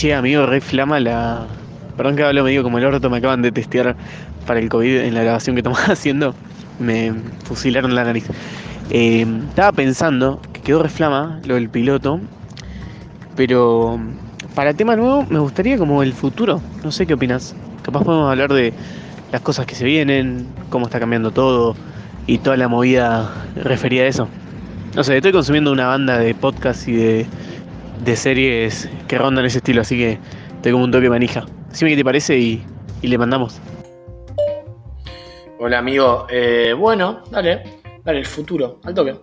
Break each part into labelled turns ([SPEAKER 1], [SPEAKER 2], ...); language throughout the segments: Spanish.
[SPEAKER 1] Che, amigo, re flama la. Perdón que hablo medio como el orto, me acaban de testear para el COVID en la grabación que estamos haciendo. Me fusilaron la nariz. Eh, estaba pensando que quedó re flama lo del piloto, pero para tema nuevo me gustaría como el futuro. No sé qué opinas. Capaz podemos hablar de las cosas que se vienen, cómo está cambiando todo y toda la movida referida a eso. No sé, estoy consumiendo una banda de podcasts y de, de series que rondan ese estilo, así que como un toque manija. Dime qué te parece y, y le mandamos.
[SPEAKER 2] Hola amigo, Eh, bueno, dale, dale, el futuro, al toque.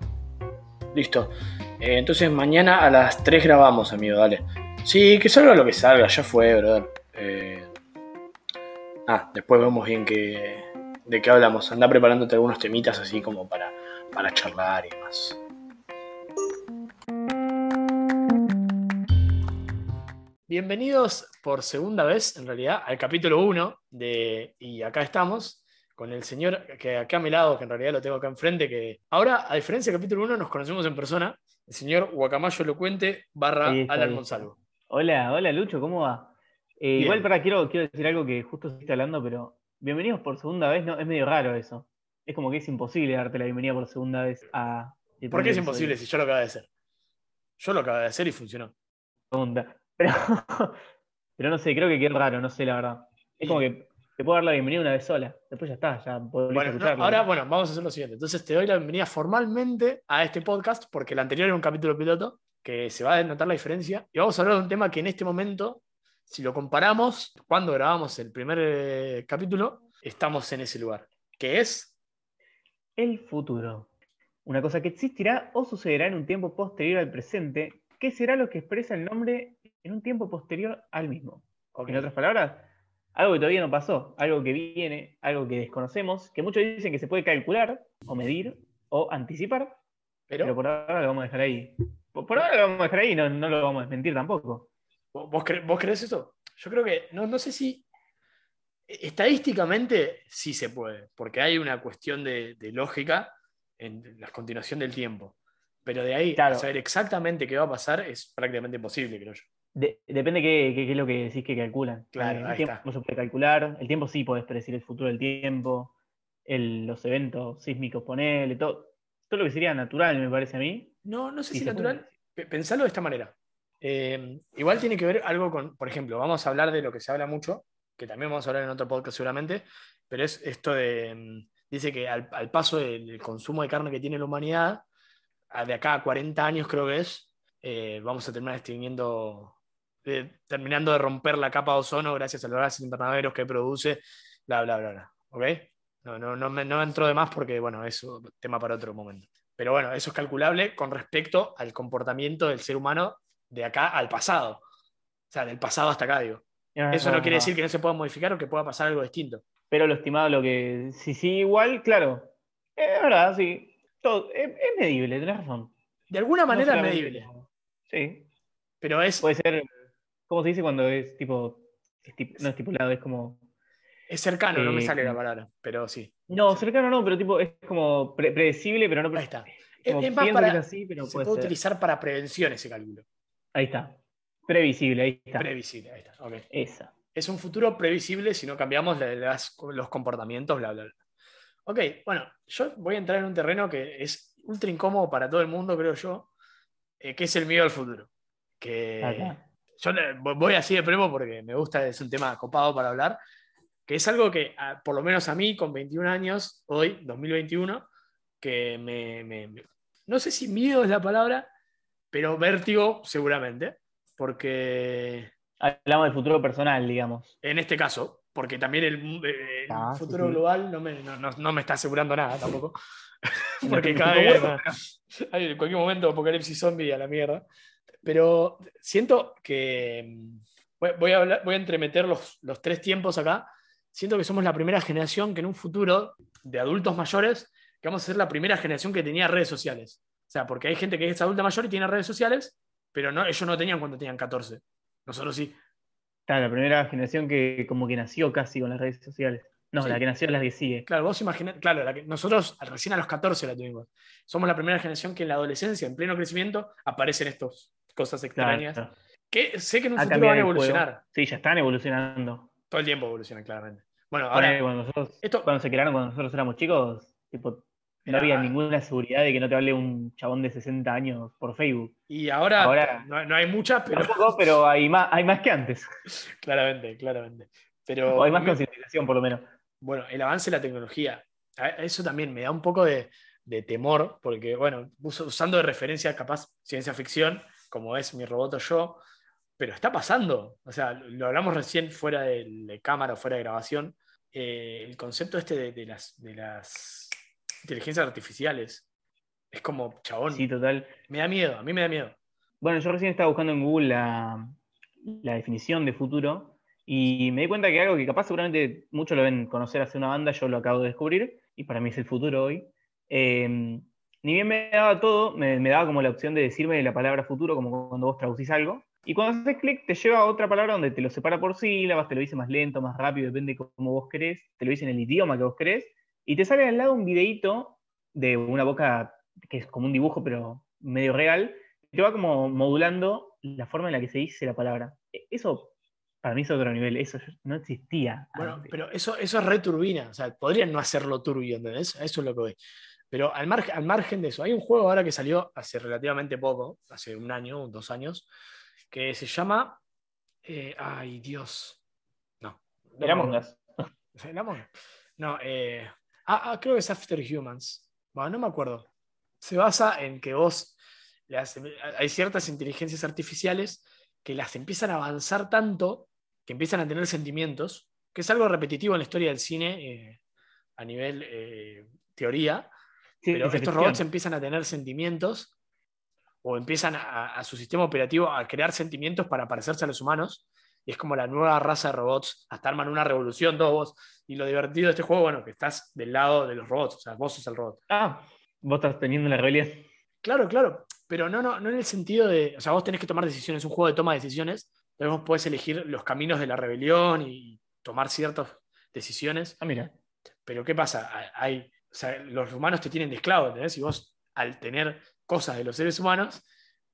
[SPEAKER 2] Listo. Eh, entonces mañana a las 3 grabamos, amigo, dale. Sí, que salga lo que salga, ya fue, brother. Eh, Ah, después vemos bien que, de qué hablamos. Anda preparándote algunos temitas así como para, para charlar y demás. Bienvenidos por segunda vez, en realidad, al capítulo 1 de Y acá estamos, con el señor que acá a mi lado, que en realidad lo tengo acá enfrente, que ahora, a diferencia del capítulo 1, nos conocemos en persona, el señor Guacamayo Elocuente barra
[SPEAKER 3] está,
[SPEAKER 2] Alan. Monsalvo.
[SPEAKER 3] Hola, hola Lucho, ¿cómo va? Eh, igual para quiero, quiero decir algo que justo estuviste hablando, pero bienvenidos por segunda vez, no, es medio raro eso. Es como que es imposible darte la bienvenida por segunda vez a.
[SPEAKER 2] ¿Por qué es imposible si yo lo acabo de hacer? Yo lo acabo de hacer y funcionó.
[SPEAKER 3] Segunda. Pero, pero no sé, creo que quedó raro, no sé la verdad. Es como que te puedo dar la bienvenida una vez sola, después ya está, ya a
[SPEAKER 2] Bueno, no,
[SPEAKER 3] escucharlo.
[SPEAKER 2] ahora, bueno, vamos a hacer lo siguiente. Entonces te doy la bienvenida formalmente a este podcast, porque el anterior era un capítulo piloto, que se va a notar la diferencia. Y vamos a hablar de un tema que en este momento, si lo comparamos, cuando grabamos el primer eh, capítulo, estamos en ese lugar. Que es,
[SPEAKER 3] El futuro. Una cosa que existirá o sucederá en un tiempo posterior al presente, que será lo que expresa el nombre en un tiempo posterior al mismo. En otras palabras, algo que todavía no pasó, algo que viene, algo que desconocemos, que muchos dicen que se puede calcular, o medir, o anticipar,
[SPEAKER 2] pero,
[SPEAKER 3] pero por ahora lo vamos a dejar ahí. Por, por ahora lo vamos a dejar ahí, no, no lo vamos a desmentir tampoco.
[SPEAKER 2] ¿vos, vos cre- vos crees eso? Yo creo que, no, no sé si, estadísticamente sí se puede, porque hay una cuestión de, de lógica en la continuación del tiempo. Pero de ahí
[SPEAKER 3] Claro.
[SPEAKER 2] a saber exactamente qué va a pasar es prácticamente imposible, creo yo.
[SPEAKER 3] De- depende qué, qué- qué es lo que decís que calculan.
[SPEAKER 2] Claro,
[SPEAKER 3] Eh,
[SPEAKER 2] ahí
[SPEAKER 3] el tiempo
[SPEAKER 2] está.
[SPEAKER 3] no se puede calcular, el tiempo sí podés predecir el futuro del tiempo, el- los eventos sísmicos, ponele, todo, todo lo que sería natural, me parece a mí.
[SPEAKER 2] No, no sé si
[SPEAKER 3] se
[SPEAKER 2] natural.
[SPEAKER 3] puede.
[SPEAKER 2] Pe- Pensalo de esta manera. Eh, igual tiene que ver algo con, por ejemplo, vamos a hablar de lo que se habla mucho, que también vamos a hablar en otro podcast seguramente, pero es esto de, mm, dice que al, al paso del, consumo de carne que tiene la humanidad, de acá a 40 años creo que es, eh, vamos a terminar extinguiendo, eh, terminando de romper la capa de ozono gracias a los gases invernaderos que produce, bla, bla, bla, bla. ¿Ok? No, no, no, me, no entro de más porque, bueno, es un tema para otro momento. Pero bueno, eso es calculable con respecto al comportamiento del ser humano de acá al pasado. O sea, del pasado hasta acá, digo. Eso no quiere decir que no se pueda modificar o que pueda pasar algo distinto.
[SPEAKER 3] Pero lo estimado, lo que. Sí, sí, igual, claro. Es verdad, sí. Todo, es, es medible, tenés razón.
[SPEAKER 2] De alguna manera es medible,
[SPEAKER 3] Sí.
[SPEAKER 2] pero es,
[SPEAKER 3] Puede ser. ¿Cómo se dice cuando es tipo. estip- no estipulado, es como.
[SPEAKER 2] es cercano, no me
[SPEAKER 3] eh,
[SPEAKER 2] sale la palabra, pero sí.
[SPEAKER 3] No, cercano no, pero tipo es como pre- predecible, pero no. pre-
[SPEAKER 2] Ahí está. Es,
[SPEAKER 3] como
[SPEAKER 2] es más para,
[SPEAKER 3] que es así, pero
[SPEAKER 2] se
[SPEAKER 3] puede
[SPEAKER 2] utilizar para prevención ese cálculo.
[SPEAKER 3] Ahí está. Previsible, ahí está.
[SPEAKER 2] Previsible, ahí está. ok.
[SPEAKER 3] Esa.
[SPEAKER 2] Es un futuro previsible si no cambiamos las- los comportamientos, bla, bla, bla. Ok, bueno, yo voy a entrar en un terreno que es ultra incómodo para todo el mundo, creo yo, eh, que es el miedo al futuro. Que
[SPEAKER 3] Acá.
[SPEAKER 2] Yo voy así de premo porque me gusta, es un tema copado para hablar, que es algo que, a- por lo menos a mí, con 21 años, hoy, 2021, que me, me- me- no sé si miedo es la palabra, pero vértigo seguramente, porque
[SPEAKER 3] Hablamos del futuro personal, digamos.
[SPEAKER 2] en este caso, porque también el, eh, el
[SPEAKER 3] Ah, sí,
[SPEAKER 2] futuro
[SPEAKER 3] sí.
[SPEAKER 2] global no me, no, no- no me está asegurando nada tampoco. Porque cada vez hay en cualquier momento apocalipsis zombie a la mierda. Pero siento que mm, voy, a, voy a entremeter los, los tres tiempos acá. Siento que somos la primera generación que en un futuro de adultos mayores, que vamos a ser la primera generación que tenía redes sociales. O sea, porque hay gente que es adulta mayor y tiene redes sociales, pero no, ellos no tenían cuando tenían 14. Nosotros sí.
[SPEAKER 3] Está, la primera generación que como que nació casi con las redes sociales. No,
[SPEAKER 2] Sí.
[SPEAKER 3] la que nació es la que sigue.
[SPEAKER 2] Claro, vos imaginás, claro, la que- nosotros recién a los 14 la tuvimos. Somos la primera generación que en la adolescencia, en pleno crecimiento, aparecen estas cosas extrañas.
[SPEAKER 3] Claro.
[SPEAKER 2] Que sé que en un futuro van a
[SPEAKER 3] juego.
[SPEAKER 2] evolucionar.
[SPEAKER 3] Sí, ya están evolucionando.
[SPEAKER 2] Todo el tiempo evolucionan, claramente. Bueno, ahora.
[SPEAKER 3] cuando, nosotros,
[SPEAKER 2] esto-
[SPEAKER 3] cuando se crearon cuando nosotros éramos chicos, tipo, no había ninguna seguridad de que no te hable un chabón de 60 años por Facebook.
[SPEAKER 2] Y ahora,
[SPEAKER 3] Ahora-
[SPEAKER 2] no, no hay muchas, pero
[SPEAKER 3] Tampoco, pero hay más, hay más que antes.
[SPEAKER 2] claramente, claramente. Pero
[SPEAKER 3] O hay más concientización, por lo menos.
[SPEAKER 2] Bueno, el avance de la tecnología, eso también me da un poco de, de temor, porque, bueno, uso- usando de referencia capaz ciencia ficción, como es mi robot yo, pero está pasando. O sea, lo hablamos recién fuera de, de cámara fuera de grabación. eh, el concepto este de, de las, de las inteligencias artificiales es como, chabón,
[SPEAKER 3] Sí, total.
[SPEAKER 2] me da miedo, a mí me da miedo.
[SPEAKER 3] Bueno, yo recién estaba buscando en Google la, la definición de futuro y me di cuenta que algo que capaz seguramente muchos lo ven conocer hace una banda, yo lo acabo de descubrir y para mí es el futuro hoy. Eh, ni bien me daba todo, me, me daba como la opción de decirme la palabra futuro, como cuando vos traducís algo. Y cuando haces clic te lleva a otra palabra donde te lo separa por sílabas, te lo dice más lento, más rápido, depende de cómo vos querés, te lo dice en el idioma que vos querés, y te sale al lado un videíto de una boca que es como un dibujo, pero medio real, te va como modulando la forma en la que se dice la palabra. E- Eso, para mí es otro nivel, eso no existía.
[SPEAKER 2] Bueno,
[SPEAKER 3] antes.
[SPEAKER 2] pero eso, eso es re turbina. O sea, podrían no hacerlo turbio, ¿entendés? Eso es lo que voy. Pero al, margen al margen de eso, hay un juego ahora que salió hace relativamente poco, hace un año, dos años, que se llama. eh, ay, Dios. No.
[SPEAKER 3] Among. Us.
[SPEAKER 2] ¿El Among Us? No, eh, ah, ah, creo que es After Humans. Bueno, no me acuerdo. Se basa en que vos. le hace- hay ciertas inteligencias artificiales que las empiezan a avanzar tanto que empiezan a tener sentimientos, que es algo repetitivo en la historia del cine eh, a nivel eh, teoría,
[SPEAKER 3] Sí,
[SPEAKER 2] pero estos robots empiezan a tener sentimientos o empiezan a, a su sistema operativo a crear sentimientos para parecerse a los humanos. Y es como la nueva raza de robots, hasta arman una revolución todos vos. Y lo divertido de este juego, bueno, que estás del lado de los robots, o sea, vos sos el robot.
[SPEAKER 3] Ah, vos estás teniendo la rebelión.
[SPEAKER 2] Claro, claro, pero no, no, no en el sentido de, o sea, vos tenés que tomar decisiones, es un juego de toma de decisiones, entonces vos podés elegir los caminos de la rebelión y tomar ciertas decisiones.
[SPEAKER 3] Ah, mira.
[SPEAKER 2] Pero ¿qué pasa? Hay, o sea, los humanos te tienen de esclavo, ¿entendés? Y vos, al tener cosas de los seres humanos,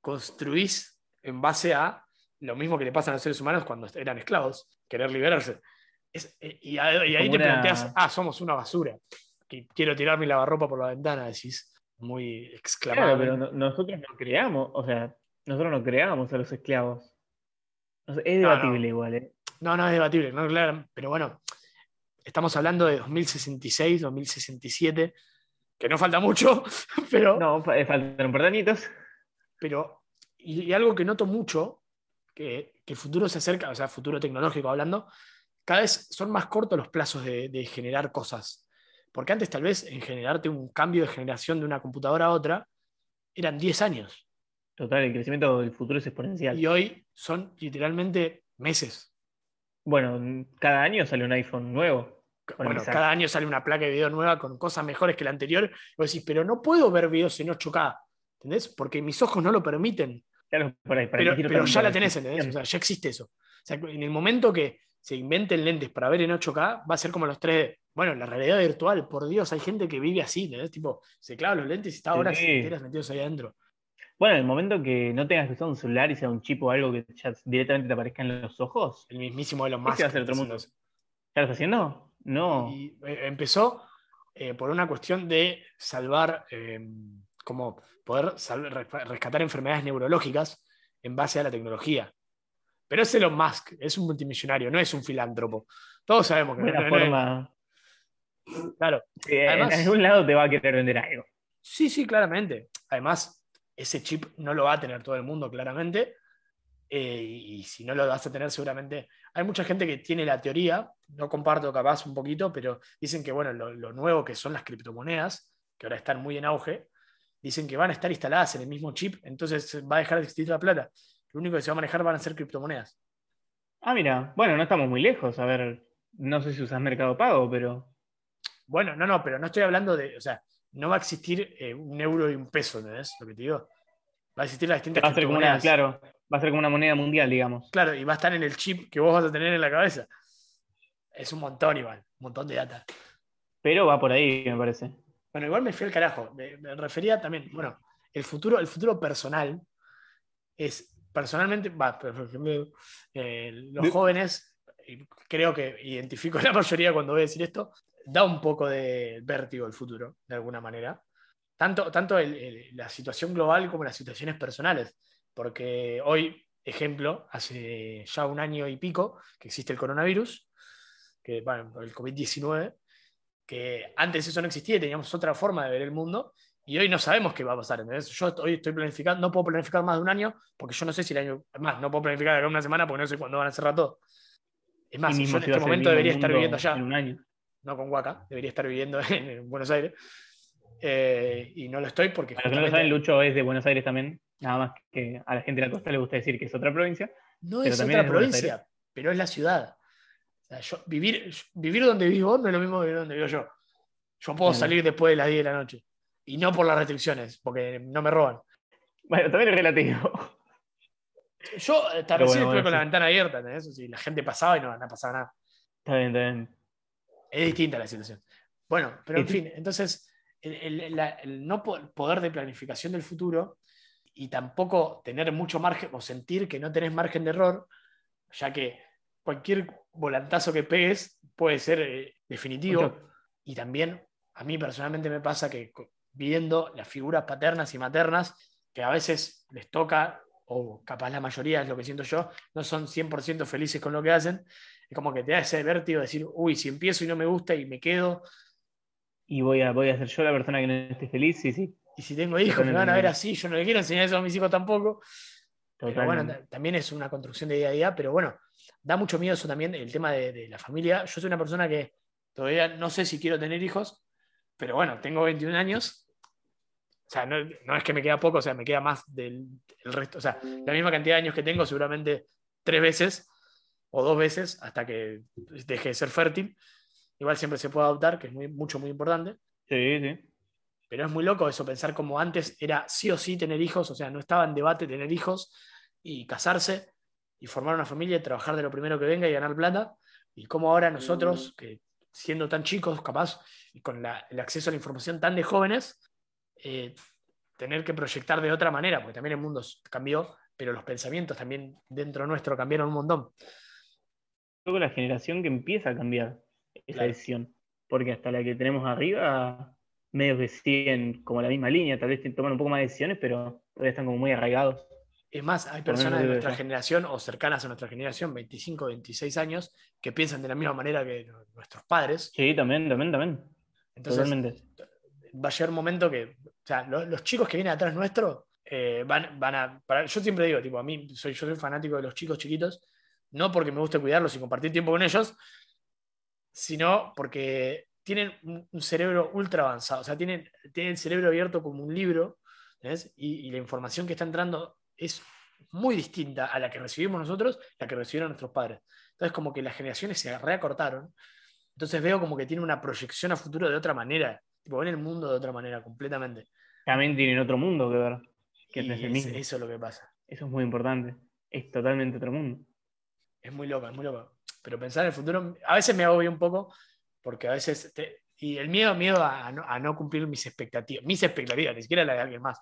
[SPEAKER 2] construís en base a lo mismo que le pasa a los seres humanos cuando eran esclavos, querer liberarse. Es- eh, y, ahí
[SPEAKER 3] Como
[SPEAKER 2] te
[SPEAKER 3] una-
[SPEAKER 2] planteas, ah, somos una basura, que quiero tirar mi lavarropa por la ventana, decís, muy exclamado.
[SPEAKER 3] Claro, pero no- nosotros no creamos, o sea, nosotros no creamos a los esclavos. Es debatible
[SPEAKER 2] no.
[SPEAKER 3] igual, ¿eh?
[SPEAKER 2] No, no es debatible, no, claro, pero bueno, estamos hablando de 2066, 2067, que no falta mucho, pero,
[SPEAKER 3] No, eh, faltan un par de añitos.
[SPEAKER 2] pero y, y algo que noto mucho, que, que el futuro se acerca, o sea, futuro tecnológico hablando, cada vez son más cortos los plazos de, de generar cosas. Porque antes tal vez en generarte un cambio de generación de una computadora a otra eran 10 años.
[SPEAKER 3] Total, el crecimiento del futuro es exponencial.
[SPEAKER 2] Y hoy son literalmente meses.
[SPEAKER 3] Bueno, cada año sale un iPhone nuevo.
[SPEAKER 2] Bueno, cada año sale una placa de video nueva con cosas mejores que la anterior. Y vos decís, pero no puedo ver videos en 8K. ¿Entendés? Porque mis ojos no lo permiten.
[SPEAKER 3] Claro, por ahí, para
[SPEAKER 2] Pero, ya la tenés, ¿entendés? O sea, ya existe eso. O sea, en el momento que se inventen lentes para ver en 8K, va a ser como los 3D. Bueno, la realidad virtual, por Dios, hay gente que vive así, ¿entendés? Tipo, se clava los lentes y está horas
[SPEAKER 3] Sí.
[SPEAKER 2] enteras metidos ahí adentro.
[SPEAKER 3] Bueno, en el momento que no tengas que usar un celular y sea un chip o algo que ya directamente te aparezca en los ojos,
[SPEAKER 2] El mismísimo Elon Musk.
[SPEAKER 3] ese va a
[SPEAKER 2] está
[SPEAKER 3] otro mundo. ¿ya lo estás haciendo? No.
[SPEAKER 2] Y eh, empezó eh, por una cuestión de salvar, eh, como poder rescatar enfermedades neurológicas en base a la tecnología. Pero es Elon Musk, es un multimillonario, no es un filántropo. Todos sabemos que
[SPEAKER 3] Buena
[SPEAKER 2] no-
[SPEAKER 3] forma.
[SPEAKER 2] Claro,
[SPEAKER 3] Sí, en
[SPEAKER 2] Además-
[SPEAKER 3] algún lado te va a querer vender algo.
[SPEAKER 2] sí, sí, claramente. Además, ese chip no lo va a tener todo el mundo, claramente. Eh, y, y si no lo vas a tener, seguramente. Hay mucha gente que tiene la teoría, no comparto capaz un poquito, pero dicen que, bueno, lo, lo nuevo que son las criptomonedas, que ahora están muy en auge, dicen que van a estar instaladas en el mismo chip, entonces va a dejar de existir la plata. Lo único que se va a manejar van a ser criptomonedas.
[SPEAKER 3] Ah, mira, bueno, no estamos muy lejos. A ver, no sé si usas Mercado Pago, pero.
[SPEAKER 2] Bueno, no, no, pero no estoy hablando de, o sea, no va a existir eh, un euro y un peso, ¿entendés? Lo que te digo. Va a existir las distintas
[SPEAKER 3] Va a ser como una, claro, va a ser como una moneda mundial, digamos.
[SPEAKER 2] Claro, y va a estar en el chip que vos vas a tener en la cabeza. Es un montón igual, un montón de data.
[SPEAKER 3] Pero va por ahí, me parece.
[SPEAKER 2] Bueno, igual me fui al carajo. Me, me refería también, bueno, el futuro, el futuro personal es personalmente, va, por ejemplo, eh, los jóvenes, creo que identifico la mayoría cuando voy a decir esto, da un poco de vértigo el futuro, de alguna manera. Tanto, tanto el- el- la situación global como las situaciones personales. Porque hoy, ejemplo, hace ya un año y pico que existe el coronavirus, que, bueno, el COVID-19, que antes eso no existía y teníamos otra forma de ver el mundo. Y hoy no sabemos qué va a pasar. ¿entendés? Yo hoy estoy planificando, no puedo planificar más de un año, porque yo no sé si el año. Más, no puedo planificar de una semana porque no sé cuándo van a cerrar todo. Es más, yo en este momento debería estar viviendo allá
[SPEAKER 3] En un año.
[SPEAKER 2] No con Huaca, debería estar viviendo en, en Buenos Aires. Eh, y no lo estoy porque.
[SPEAKER 3] Para los que no lo
[SPEAKER 2] justamente
[SPEAKER 3] saben, Lucho es de Buenos Aires también. Nada más que a la gente de la costa le gusta decir que es otra provincia.
[SPEAKER 2] no
[SPEAKER 3] pero
[SPEAKER 2] es
[SPEAKER 3] también
[SPEAKER 2] otra
[SPEAKER 3] es
[SPEAKER 2] provincia, pero es la ciudad. O sea, yo, vivir, vivir donde vivo no es lo mismo que vivir donde vivo yo. Yo puedo salir después de las 10 de la noche. Y no por las restricciones, porque no me roban.
[SPEAKER 3] Bueno, también es relativo.
[SPEAKER 2] Yo eh, hasta
[SPEAKER 3] Pero
[SPEAKER 2] recién
[SPEAKER 3] bueno,
[SPEAKER 2] estuve
[SPEAKER 3] bueno,
[SPEAKER 2] con la ventana abierta, ¿entendés? O sea, la gente pasaba y no, no pasaba nada.
[SPEAKER 3] Está bien, está bien.
[SPEAKER 2] Es distinta la situación. Bueno, pero en fin, entonces, el, el- la- el no po- poder de planificación del futuro y tampoco tener mucho margen o sentir que no tenés margen de error, ya que cualquier volantazo que pegues puede ser eh, definitivo. Y también a mí personalmente me pasa que viendo las figuras paternas y maternas, que a veces les toca, o capaz la mayoría es lo que siento yo, no son 100% felices con lo que hacen, es como que te da ese vértigo de decir, uy, si empiezo y no me gusta y me quedo,
[SPEAKER 3] Y voy a, voy a ser yo la persona que no esté feliz, sí, sí.
[SPEAKER 2] y si tengo hijos me van a ver así, yo no le quiero enseñar eso a mis hijos tampoco. Pero bueno, también es una construcción de día a día, pero bueno, da mucho miedo eso también, el tema de, de la familia. Yo soy una persona que todavía no sé si quiero tener hijos, pero bueno, tengo 21 años. O sea, no, no es que me queda poco, o sea, me queda más del el resto. O sea, la misma cantidad de años que tengo, seguramente tres veces o dos veces hasta que deje de ser fértil. Igual siempre se puede adoptar, que es muy, mucho, muy importante.
[SPEAKER 3] Sí, sí.
[SPEAKER 2] Pero es muy loco eso, pensar como antes era sí o sí tener hijos, o sea, no estaba en debate tener hijos y casarse y formar una familia y trabajar de lo primero que venga y ganar plata. Y como ahora nosotros, que siendo tan chicos, capaz, y con la- el acceso a la información tan de jóvenes, eh, tener que proyectar de otra manera, porque también el mundo cambió, pero los pensamientos también dentro nuestro cambiaron un montón.
[SPEAKER 3] Luego la generación que empieza a cambiar esa
[SPEAKER 2] Claro.
[SPEAKER 3] decisión. Porque hasta la que tenemos arriba, medios que siguen como la misma línea, tal vez toman un poco más de decisiones, pero todavía están como muy arraigados.
[SPEAKER 2] Es más, hay personas de nuestra generación o cercanas a nuestra generación, 25, 26 años, que piensan de la misma manera que nuestros padres.
[SPEAKER 3] Sí, también, también, también.
[SPEAKER 2] Entonces,
[SPEAKER 3] Totalmente.
[SPEAKER 2] va a llegar un momento que, o sea, lo- los, chicos que vienen atrás nuestro eh, van, van a. para- yo siempre digo, tipo, a mí soy, yo soy fanático de los chicos chiquitos, no porque me guste cuidarlos y compartir tiempo con ellos, sino porque tienen un, cerebro ultra avanzado, o sea, tienen, tienen el cerebro abierto como un libro, ¿ves? Y, y la información que está entrando es muy distinta a la que recibimos nosotros, la que recibieron nuestros padres. Entonces, como que las generaciones se reacortaron. Entonces veo como que tiene una proyección a futuro de otra manera, tipo, ven el mundo de otra manera, completamente.
[SPEAKER 3] También tienen otro mundo que ver, que
[SPEAKER 2] Y
[SPEAKER 3] no es el
[SPEAKER 2] es-
[SPEAKER 3] mismo.
[SPEAKER 2] eso es lo que pasa.
[SPEAKER 3] Eso es muy importante. Es totalmente otro mundo.
[SPEAKER 2] Es muy loco, es muy loco. Pero pensar en el futuro, a veces me agobio un poco, porque a veces. te- y el miedo, miedo a no, a no cumplir mis expectativas, mis expectativas, ni siquiera la de alguien más.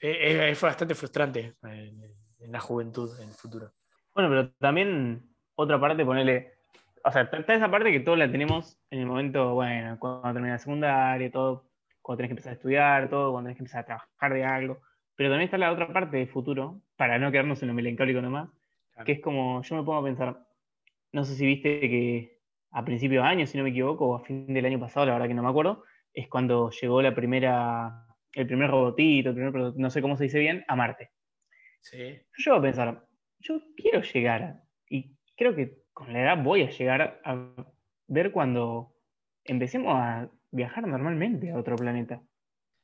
[SPEAKER 2] Es, es- fue bastante frustrante en, en la juventud, en el futuro.
[SPEAKER 3] Bueno, pero también otra parte, ponerle. O sea, está esa parte que todos la tenemos en el momento, bueno, cuando termina la secundaria, todo, cuando tenés que empezar a estudiar, todo, cuando tenés que empezar a trabajar de algo. Pero también está la otra parte del futuro, para no quedarnos en lo melancólico nomás,
[SPEAKER 2] Claro.
[SPEAKER 3] que es como, yo me pongo a pensar, no sé si viste que a principios de año, si no me equivoco, o a fin del año pasado, la verdad que no me acuerdo, es cuando llegó la primera, el primer robotito, el primer, no sé cómo se dice bien, a Marte.
[SPEAKER 2] Sí.
[SPEAKER 3] Yo llego a pensar, yo quiero llegar, y creo que con la edad voy a llegar a ver cuando empecemos a viajar normalmente a otro planeta.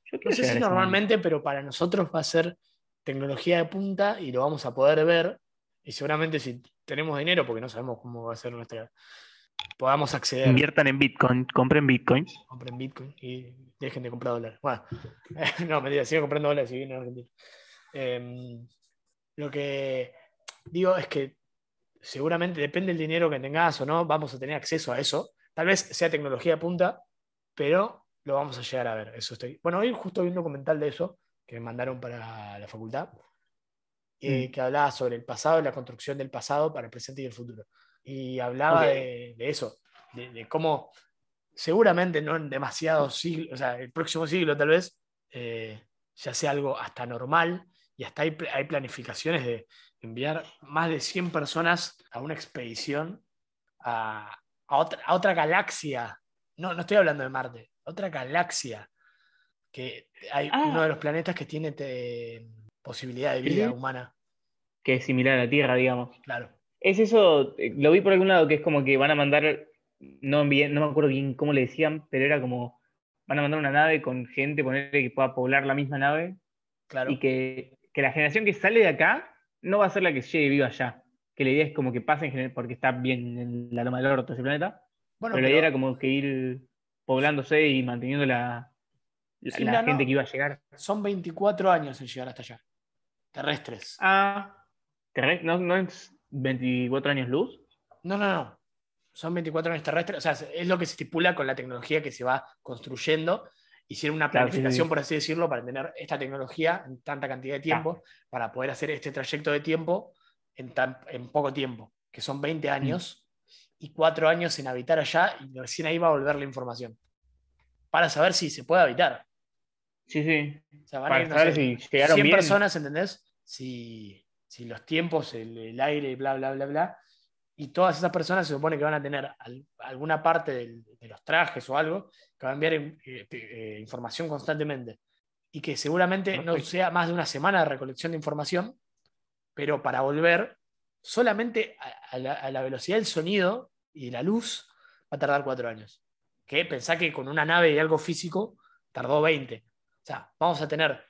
[SPEAKER 3] Yo
[SPEAKER 2] No sé si normalmente, pero para nosotros va a ser tecnología de punta y lo vamos a poder ver. Y seguramente si tenemos dinero, porque no sabemos cómo va a ser nuestra. podamos acceder.
[SPEAKER 3] Inviertan en Bitcoin, compren Bitcoins.
[SPEAKER 2] compren Bitcoin y dejen de comprar dólares. Bueno, no, mentira, sigo comprando dólares y vienen a Argentina. Em, lo que digo es que seguramente depende del dinero que tengas o no, vamos a tener acceso a eso. Tal vez sea tecnología punta, pero lo vamos a llegar a ver. Eso estoy. Bueno, hoy justo vi un documental de eso que me mandaron para la facultad. Eh,
[SPEAKER 3] Mm.
[SPEAKER 2] que hablaba sobre el pasado y la construcción del pasado para el presente y el futuro. Y hablaba de, de eso, de, de cómo seguramente no en demasiados siglos, o sea, el próximo siglo tal vez, eh, ya sea algo hasta normal y hasta hay, hay planificaciones de enviar más de 100 personas a una expedición a, a otra, a otra galaxia. No, no estoy hablando de Marte, otra galaxia. Que hay
[SPEAKER 3] Ah.
[SPEAKER 2] uno de los planetas que tiene te- posibilidad de vida humana.
[SPEAKER 3] Que es similar a la Tierra, digamos.
[SPEAKER 2] Claro.
[SPEAKER 3] Es eso, eh, lo vi por algún lado, que es como que van a mandar, no, bien, no me acuerdo bien cómo le decían, pero era como, van a mandar una nave con gente, ponerle que pueda poblar la misma nave,
[SPEAKER 2] Claro.
[SPEAKER 3] y que, que la generación que sale de acá no va a ser la que llegue viva allá. Que la idea es como que pase en general, porque está bien en la loma del orto ese planeta,
[SPEAKER 2] bueno,
[SPEAKER 3] pero la idea era como que ir poblándose y manteniendo la, la,
[SPEAKER 2] no.
[SPEAKER 3] gente que iba a llegar.
[SPEAKER 2] son 24 años en llegar hasta allá. Terrestres.
[SPEAKER 3] Ah, terre- ¿no, no es 24 años luz?
[SPEAKER 2] No, no, no. Son 24 años terrestres. O sea, es lo que se estipula con la tecnología que se va construyendo. Hicieron una
[SPEAKER 3] Claro, sí,
[SPEAKER 2] planificación,
[SPEAKER 3] sí.
[SPEAKER 2] por así decirlo, para tener esta tecnología en tanta cantidad de tiempo, para poder hacer este trayecto de tiempo en, tan- en poco tiempo, que son 20 años y 4 años en habitar allá, y recién ahí va a volver la información. Para saber si se puede habitar.
[SPEAKER 3] Sí, sí.
[SPEAKER 2] O sea, van a
[SPEAKER 3] Para
[SPEAKER 2] ir, no
[SPEAKER 3] saber
[SPEAKER 2] sé,
[SPEAKER 3] si llegaron
[SPEAKER 2] 100
[SPEAKER 3] bien.
[SPEAKER 2] personas, ¿entendés? Si, si los tiempos, el, el aire, bla, bla, bla, bla. Y todas esas personas se supone que van a tener al- alguna parte del- de los trajes o algo que va a enviar eh, eh, información constantemente. Y que seguramente no sea más de una semana de recolección de información, pero para volver solamente a, a la, a la velocidad del sonido y la luz va a tardar cuatro años. Que pensá que con una nave y algo físico tardó 20. O sea, vamos a tener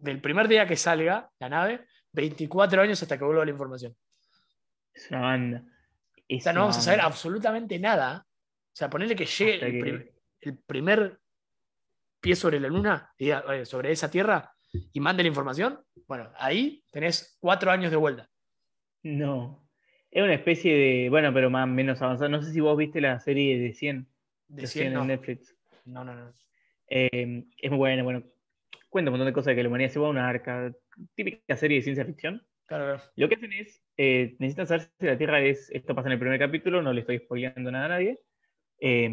[SPEAKER 2] del primer día que salga la nave, 24 años hasta que vuelva la información.
[SPEAKER 3] Es una banda.
[SPEAKER 2] O sea, no vamos a saber absolutamente nada. O sea, ponerle que llegue el,
[SPEAKER 3] que-
[SPEAKER 2] prim- el primer pie sobre la luna, "Oye, sobre esa tierra, y mande la información. Bueno, ahí tenés cuatro años de vuelta.
[SPEAKER 3] No. Es una especie de. Bueno, pero más menos avanzada. No sé si vos viste la serie de 100.
[SPEAKER 2] De
[SPEAKER 3] De
[SPEAKER 2] 100,
[SPEAKER 3] 100
[SPEAKER 2] no.
[SPEAKER 3] en Netflix.
[SPEAKER 2] no, no, no.
[SPEAKER 3] Eh, es muy buena, bueno. Cuenta un montón de cosas de que la humanidad se va a una arca. Típica serie de ciencia ficción.
[SPEAKER 2] Claro.
[SPEAKER 3] Lo que hacen es. eh, necesitan saber si la Tierra es. Esto pasa en el primer capítulo, no le estoy spoileando nada a nadie. eh,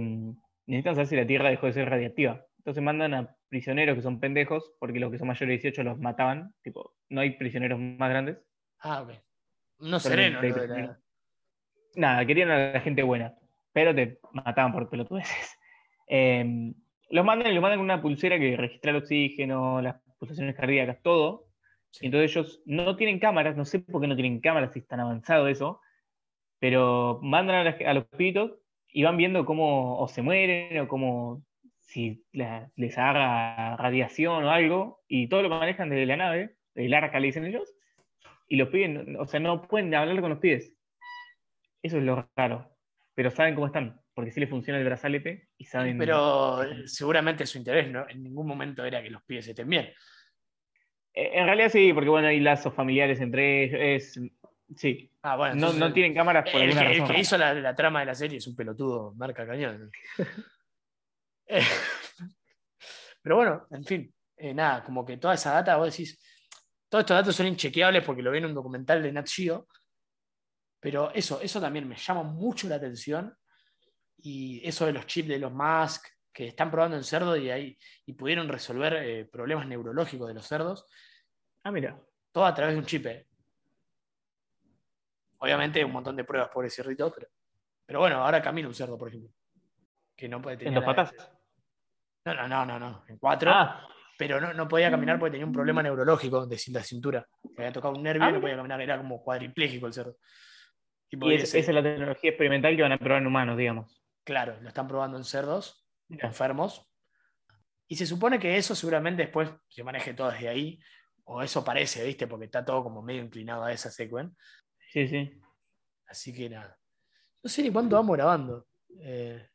[SPEAKER 3] necesitan saber si la Tierra dejó de ser radiactiva. Entonces mandan a prisioneros que son pendejos, porque los que son mayores de 18 los mataban. Tipo, no hay prisioneros más grandes.
[SPEAKER 2] Ah, ok. No sereno.
[SPEAKER 3] prisioneros. Nada, querían a la gente buena, pero te mataban por pelotudeces. Eh, los mandan los mandan con una pulsera que registra el oxígeno, las pulsaciones cardíacas, todo.
[SPEAKER 2] Sí.
[SPEAKER 3] Y entonces ellos no tienen cámaras, no sé por qué no tienen cámaras si es tan avanzado eso, pero mandan a, los pibitos y van viendo cómo o se mueren o cómo si la- les haga radiación o algo, y todo lo manejan desde la nave, del arca le dicen ellos, y los pibes, no- o sea, no pueden hablar con los pibes. Eso es lo raro. Pero saben cómo están, porque sí les funciona el brazalete y saben.
[SPEAKER 2] Pero seguramente su interés no en ningún momento era que los pies estén bien.
[SPEAKER 3] Eh, En realidad sí, porque bueno, hay lazos familiares entre ellos. Es, sí.
[SPEAKER 2] Ah, bueno,
[SPEAKER 3] No,
[SPEAKER 2] entonces
[SPEAKER 3] no
[SPEAKER 2] el-
[SPEAKER 3] tienen cámaras por
[SPEAKER 2] el,
[SPEAKER 3] alguna
[SPEAKER 2] que, el que hizo la, la trama de la serie es un pelotudo, marca cañón. Eh, Pero bueno, en fin, eh, nada, como que toda esa data, vos decís, todos estos datos son inchequeables porque lo vi en un documental de Nat Geo, pero eso, eso también me llama mucho la atención y eso de los chips de los Musk que están probando en cerdos y, ahí, y pudieron resolver eh, problemas neurológicos de los cerdos,
[SPEAKER 3] Ah, mira.
[SPEAKER 2] todo a través de un chip. eh. Obviamente un montón de pruebas, pobre cerdito, pero, pero bueno, ahora camina un cerdo, por ejemplo. Que no puede
[SPEAKER 3] En dos patas.
[SPEAKER 2] No, no, no, no, no. En cuatro.
[SPEAKER 3] Ah,
[SPEAKER 2] Pero no, no podía caminar porque tenía un problema neurológico de la cintura. Le había tocado un nervio
[SPEAKER 3] Ah,
[SPEAKER 2] y no
[SPEAKER 3] mira.
[SPEAKER 2] podía caminar. Era como cuadripléjico el cerdo. Y
[SPEAKER 3] es- esa es la tecnología experimental que van a probar en humanos, digamos.
[SPEAKER 2] Claro, lo están probando en cerdos enfermos. Y se supone que eso seguramente después se maneje todo desde ahí. O eso parece, ¿viste? Porque está todo como medio inclinado a esa secuen.
[SPEAKER 3] Sí, sí.
[SPEAKER 2] Así que nada. No sé ni cuánto vamos grabando. Eh,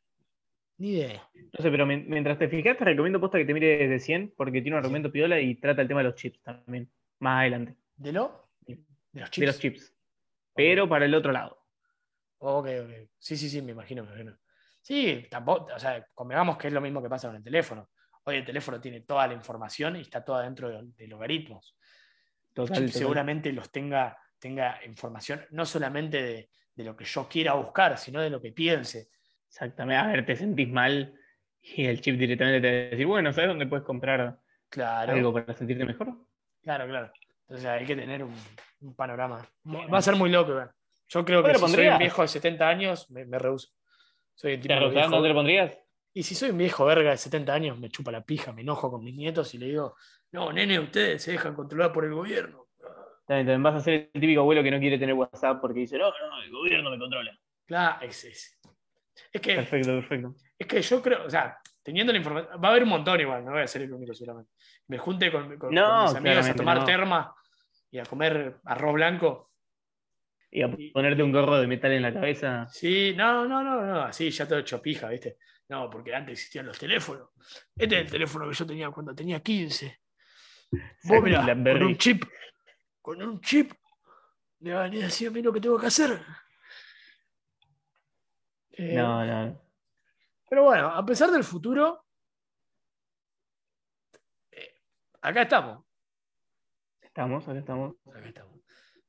[SPEAKER 2] ni idea.
[SPEAKER 3] No sé, pero mien- mientras te fijas, te recomiendo posta que te mires desde 100 porque tiene un
[SPEAKER 2] Sí.
[SPEAKER 3] argumento piola y trata el tema de los chips también. Más adelante.
[SPEAKER 2] ¿De lo? De los chips.
[SPEAKER 3] De los chips. Pero para el otro lado.
[SPEAKER 2] Ok, ok. Sí, sí, sí, me imagino, me imagino. Sí, tampoco, o sea, convengamos que es lo mismo que pasa con el teléfono. Hoy el teléfono tiene toda la información y está toda dentro de, de logaritmos.
[SPEAKER 3] Total, total.
[SPEAKER 2] seguramente los tenga, tenga información no solamente de, de lo que yo quiera buscar, sino de lo que piense.
[SPEAKER 3] Exactamente. A ver, te sentís mal y el chip directamente te va a decir, bueno, ¿sabes dónde puedes comprar
[SPEAKER 2] Claro,
[SPEAKER 3] algo para sentirte mejor?
[SPEAKER 2] claro, claro. Entonces hay que tener un, un panorama. Va a ser muy loco. Yo creo que
[SPEAKER 3] Bueno,
[SPEAKER 2] si soy un viejo de 70 años, me, me rehuso. Soy el
[SPEAKER 3] ¿Te
[SPEAKER 2] tipo de
[SPEAKER 3] arrojás?
[SPEAKER 2] viejo-
[SPEAKER 3] ¿No te lo pondrías?
[SPEAKER 2] Y si soy un viejo verga de 70 años, me chupa la pija, me enojo con mis nietos y le digo, no, nene, ustedes se dejan controlar por el gobierno.
[SPEAKER 3] También, también vas a ser el típico abuelo que no quiere tener WhatsApp porque dice, no, no, el gobierno me controla.
[SPEAKER 2] Claro, es, es. Es que,
[SPEAKER 3] Perfecto, perfecto.
[SPEAKER 2] es que yo creo, o sea, teniendo la información, va a haber un montón igual, no voy a ser el único seguramente. Me junte con, con-
[SPEAKER 3] No,
[SPEAKER 2] con mis amigos a tomar
[SPEAKER 3] no.
[SPEAKER 2] terma y a comer arroz blanco.
[SPEAKER 3] Y a ponerte un gorro de metal en la cabeza.
[SPEAKER 2] Sí, no, no, no, no, así ya todo hecho pija, ¿viste? No, porque antes existían los teléfonos. Este es el teléfono que yo tenía cuando tenía 15. Vos mirá, con un chip, con un chip, me van a decir a mí lo que tengo que hacer. Eh,
[SPEAKER 3] No, no.
[SPEAKER 2] Pero bueno, a pesar del futuro, eh, acá estamos.
[SPEAKER 3] Estamos, acá estamos.
[SPEAKER 2] Acá estamos.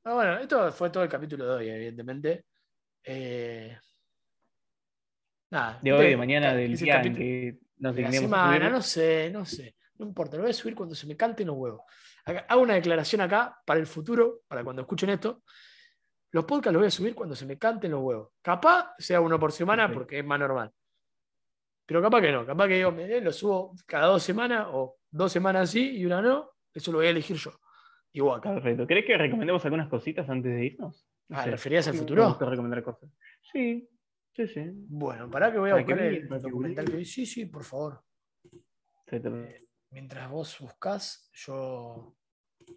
[SPEAKER 2] Ah, bueno, esto fue todo el capítulo de hoy, evidentemente. Eh, nada.
[SPEAKER 3] De hoy, de mañana, del día en que nos
[SPEAKER 2] de la semana,
[SPEAKER 3] subir.
[SPEAKER 2] no sé, no sé. No importa, lo voy a subir cuando se me canten los huevos. Acá- hago una declaración acá para el futuro, para cuando escuchen esto. Los podcasts los voy a subir cuando se me canten los huevos. Capaz sea uno por semana porque es más normal. Pero capaz que no, capaz que yo me, eh, lo subo cada dos semanas o dos semanas sí y una no. Eso lo voy a elegir yo. Igual acá.
[SPEAKER 3] Perfecto. ¿Querés que recomendemos algunas cositas antes de irnos? No
[SPEAKER 2] Ah,
[SPEAKER 3] sé.
[SPEAKER 2] ¿referías al futuro?
[SPEAKER 3] recomendar cosas. Sí, sí, sí.
[SPEAKER 2] Bueno, para que voy a buscar el documental que vi. Sí, sí, por favor.
[SPEAKER 3] Exactamente.
[SPEAKER 2] Mientras vos buscás, yo.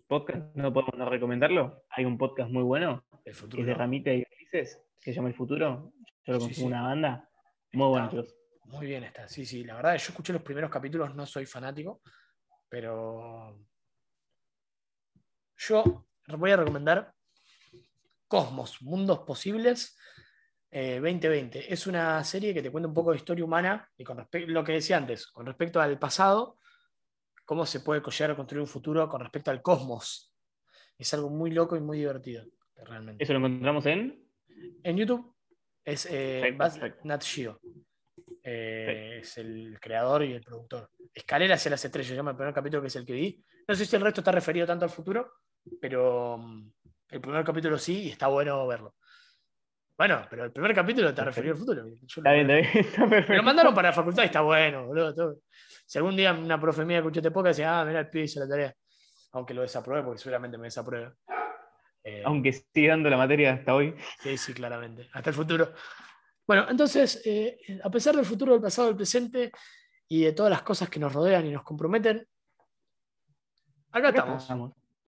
[SPEAKER 3] Podcast, no podemos no recomendarlo. Hay un podcast muy bueno,
[SPEAKER 2] El
[SPEAKER 3] que es de
[SPEAKER 2] futuro.
[SPEAKER 3] Ramita y Felices, que se llama El Futuro. Yo lo consumo
[SPEAKER 2] sí.
[SPEAKER 3] una banda. Muy bueno, chicos.
[SPEAKER 2] Muy bien está. Sí, sí. La verdad, yo escuché los primeros capítulos, no soy fanático, pero. Yo voy a recomendar Cosmos, Mundos Posibles eh, 2020. Es una serie que te cuenta un poco de historia humana y con respecto lo que decía antes, con respecto al pasado, cómo se puede llegar a construir un futuro con respecto al cosmos. Es algo muy loco y muy divertido, realmente.
[SPEAKER 3] Eso lo encontramos en.
[SPEAKER 2] En YouTube es eh. Nat Geo. Eh, es el creador y el productor. Escalera hacia las estrellas, se llama el primer capítulo que es el que vi. No sé si el resto está referido tanto al futuro, pero mm, el primer capítulo sí y está bueno verlo. Bueno, pero el primer capítulo está referido al futuro.
[SPEAKER 3] Está
[SPEAKER 2] lo-
[SPEAKER 3] bien, está bien,
[SPEAKER 2] me lo mandaron para la facultad y está bueno, boludo. todo. Si algún día una profe mía escuchó este podcast, decía, ah, mira el pibe hizo la tarea. Aunque lo desapruebe, porque seguramente me desapruebe. Eh,
[SPEAKER 3] Aunque sigue dando la materia hasta hoy.
[SPEAKER 2] Sí, sí, claramente. Hasta el futuro. Bueno, entonces, eh, a pesar del futuro, del pasado, del presente y de todas las cosas que nos rodean y nos comprometen, acá
[SPEAKER 3] Acá
[SPEAKER 2] estamos.
[SPEAKER 3] estamos.